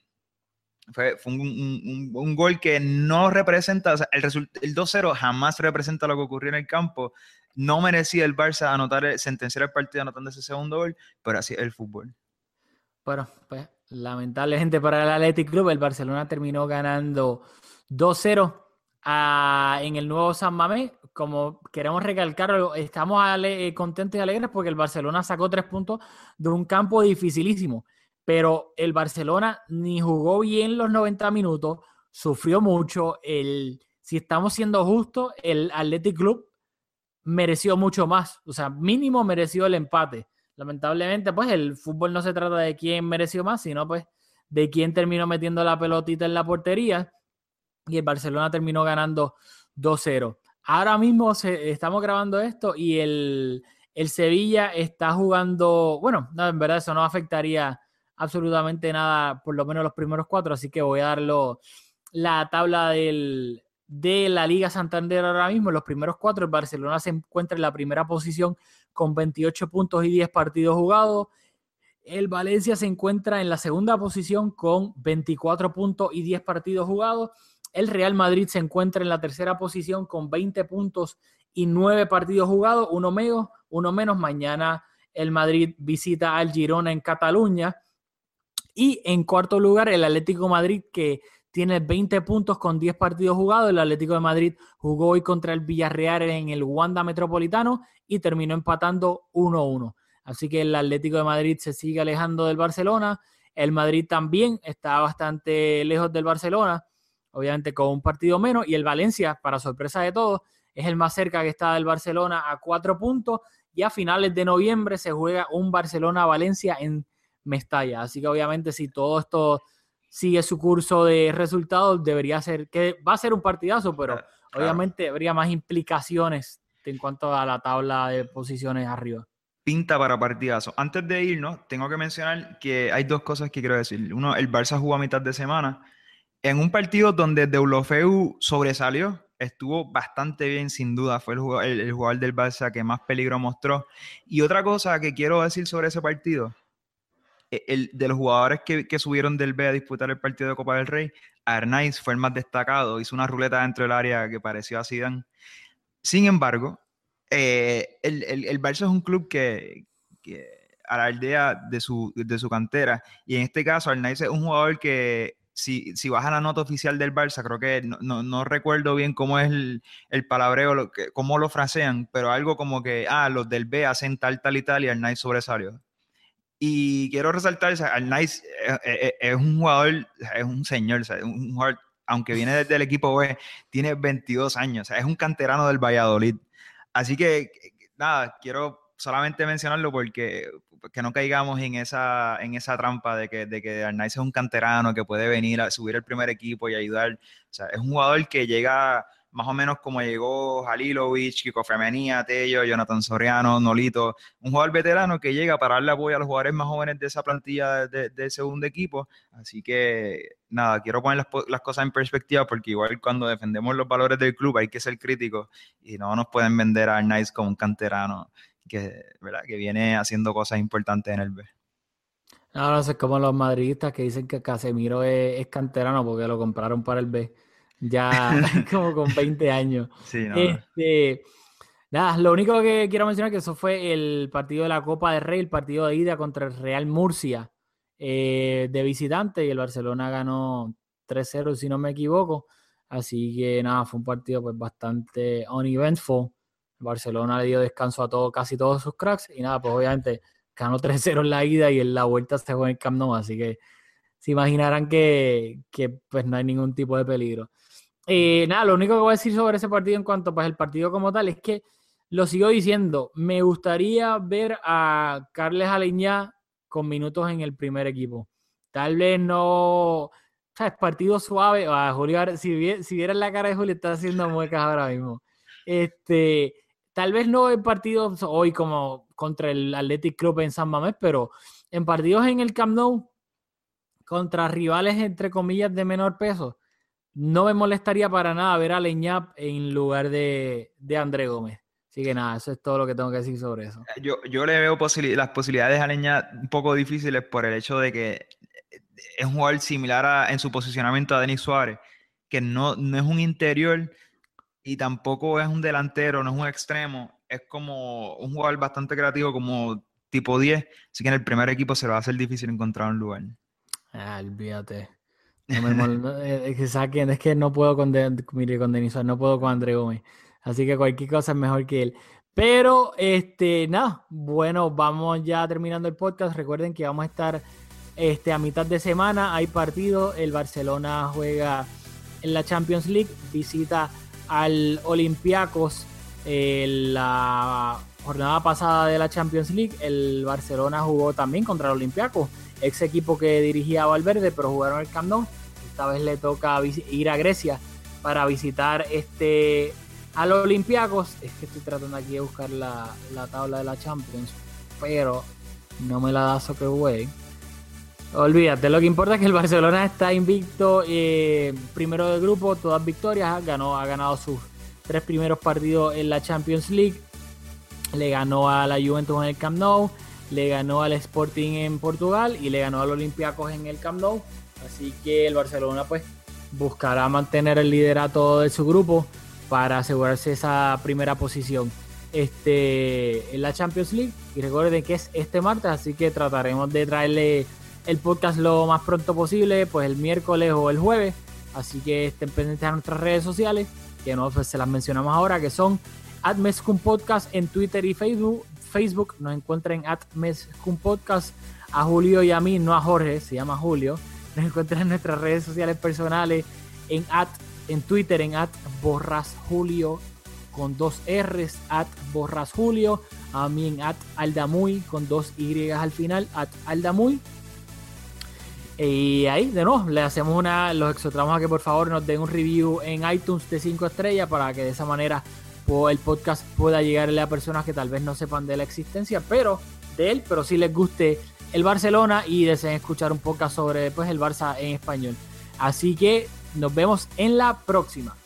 Fue, un, gol que no representa, el, el 2-0 jamás representa lo que ocurrió en el campo. No merecía el Barça anotar, sentenciar el partido anotando ese segundo gol, pero así es el fútbol. Bueno, pues Lamentablemente para el Athletic Club, el Barcelona terminó ganando 2-0 en el nuevo San Mamés como queremos recalcar, estamos ale- contentos y alegres porque el Barcelona sacó tres puntos de un campo dificilísimo. Pero el Barcelona ni jugó bien los 90 minutos, sufrió mucho. El, si estamos siendo justos, el Athletic Club mereció mucho más. O sea, mínimo mereció el empate. Lamentablemente, pues el fútbol no se trata de quién mereció más, sino pues de quién terminó metiendo la pelotita en la portería. Y el Barcelona terminó ganando 2-0. Ahora mismo estamos grabando esto y el, el Sevilla está jugando, bueno, no, en verdad eso no afectaría absolutamente nada, por lo menos los primeros cuatro, así que voy a darlo la tabla del, de la Liga Santander ahora mismo. Los primeros cuatro, el Barcelona se encuentra en la primera posición con 28 puntos y 10 partidos jugados. El Valencia se encuentra en la segunda posición con 24 puntos y 10 partidos jugados. El Real Madrid se encuentra en la tercera posición con 20 puntos y 9 partidos jugados, uno menos, uno menos. Mañana el Madrid visita al Girona en Cataluña. Y en cuarto lugar, el Atlético Madrid, que tiene 20 puntos con 10 partidos jugados. El Atlético de Madrid jugó hoy contra el Villarreal en el Wanda Metropolitano y terminó empatando 1-1. Así que el Atlético de Madrid se sigue alejando del Barcelona. El Madrid también está bastante lejos del Barcelona, obviamente con un partido menos. Y el Valencia, para sorpresa de todos, es el más cerca que está del Barcelona a cuatro puntos. Y a finales de noviembre se juega un Barcelona-Valencia en Mestalla. Así que obviamente si todo esto sigue su curso de resultados, debería ser, que va a ser un partidazo, pero Claro. obviamente habría más implicaciones en cuanto a la tabla de posiciones arriba. pinta para partidazo. Antes de irnos, tengo que mencionar que hay dos cosas que quiero decir. Uno, el Barça jugó a mitad de semana en un partido donde Deulofeu sobresalió, estuvo bastante bien, sin duda, fue el jugador, el- el jugador del Barça que más peligro mostró. Y otra cosa que quiero decir sobre ese partido, e- el, de los jugadores que, subieron del B a disputar el partido de Copa del Rey, Arnaiz fue el más destacado, hizo una ruleta dentro del área que pareció a Zidane. Sin embargo, eh, el, Barça es un club que, que alardea de su, de su cantera. Y en este caso, Arnaiz es un jugador que, si, si vas a la nota oficial del Barça, creo que no, no, recuerdo bien cómo es el, el palabreo, lo que, cómo lo frasean, pero algo como que, ah, los del B hacen tal, tal y tal, y Arnaiz sobresalió. Y quiero resaltar, o sea, Arnaiz es, es- es un jugador, es un señor, un jugador, aunque viene desde el equipo B, tiene 22 años, es un canterano del Valladolid. Así que, nada, quiero solamente mencionarlo porque que no caigamos en esa, en esa trampa de que, de que Arnaiz es un canterano que puede venir a subir el primer equipo y ayudar. O sea, es un jugador que llega más o menos como llegó Halilovic, Kiko Femenía, Tello, Jonathan Soriano, Nolito, un jugador veterano que llega para darle apoyo a los jugadores más jóvenes de esa plantilla de- del segundo equipo. Así que, nada, quiero poner las, las cosas en perspectiva porque igual cuando defendemos los valores del club hay que ser críticos y no nos pueden vender a Arnaiz como un canterano que, ¿verdad? que viene haciendo cosas importantes en el B. No, no sé, como los madridistas que dicen que Casemiro es, es canterano porque lo compraron para el B. Ya [LAUGHS] [LAUGHS] como con 20 años. Sí, no, Este, nada, lo único que quiero mencionar es que eso fue el partido de la Copa del Rey, el partido de ida contra el Real Murcia eh, de visitante y el Barcelona ganó 3-0 si no me equivoco. Así que nada, fue un partido pues bastante uneventful. El Barcelona le dio descanso a todo, casi todos sus cracks y nada, pues obviamente ganó [LAUGHS] 3-0 en la ida y en la vuelta se fue en el Camp Nou, así que se imaginarán que, que, pues no hay ningún tipo de peligro. Eh, nada, lo único que voy a decir sobre ese partido en cuanto pues, el partido como tal es que lo sigo diciendo, me gustaría ver a Carles Aleñá con minutos en el primer equipo. Tal vez no, ¿sabes? Partido suave. A Julio, si, si vieran la cara de Julio, está haciendo muecas ahora mismo. Este, tal vez no en partidos hoy como contra el Athletic Club en San Mamés, pero en partidos en el Camp Nou contra rivales entre comillas de menor peso, no me molestaría para nada ver a Leñap en lugar de, de André Gómez. Así que nada, eso es todo lo que tengo que decir sobre eso. Yo, yo le veo las posibilidades a Leña un poco difíciles por el hecho de que es un jugador similar a- en su posicionamiento a Denis Suárez, que no, no es un interior y tampoco es un delantero, no es un extremo, es como un jugador bastante creativo como tipo 10, así que en el primer equipo se va a hacer difícil encontrar un lugar. Ah, olvídate. No me eh, es que es que no puedo con, De- con no puedo con André Gómez. Así que cualquier cosa es mejor que él. Pero, este, nada, bueno, vamos ya terminando el podcast. Recuerden que vamos a estar este, a mitad de semana. Hay partido. El Barcelona juega en la Champions League. Visita al Olympiacos en la jornada pasada de la Champions League. El Barcelona jugó también contra el Olympiacos, ex equipo que dirigía Valverde, pero jugaron el Camp. Esta vez le toca ir a Grecia para visitar este a los Olympiacos, es que estoy tratando aquí de buscar la, tabla de la Champions, pero no me la da Soccer Way. Olvídate, lo que importa es que el Barcelona está invicto, eh, primero del grupo, todas victorias, ganó, ha ganado sus tres primeros partidos en la Champions League, le ganó a la Juventus en el Camp Nou, le ganó al Sporting en Portugal y le ganó al Olympiacos en el Camp Nou, así que el Barcelona pues buscará mantener el liderato de su grupo para asegurarse esa primera posición este, en la Champions League. Y recuerden que es este martes, así que trataremos de traerle el podcast lo más pronto posible, pues el miércoles o el jueves. Así que estén pendientes a nuestras redes sociales, que no pues, se las mencionamos ahora, que son Atmescum Podcast en Twitter y Facebook. Facebook nos encuentran en Podcast. A Julio y a mí, no a Jorge, se llama Julio. [LAUGHS] Nos encuentran en nuestras redes sociales personales en en Twitter en at borrasjulio con dos R's, at borrasjulio, a mí en aldamuy con dos Y al final, at aldamuy. Y ahí, de nuevo, le hacemos una, los exhortamos a que por favor nos den un review en iTunes de 5 estrellas para que de esa manera el podcast pueda llegarle a personas que tal vez no sepan de la existencia, pero de él, pero sí les guste el Barcelona y deseen escuchar un podcast sobre pues, el Barça en español. Así que nos vemos en la próxima.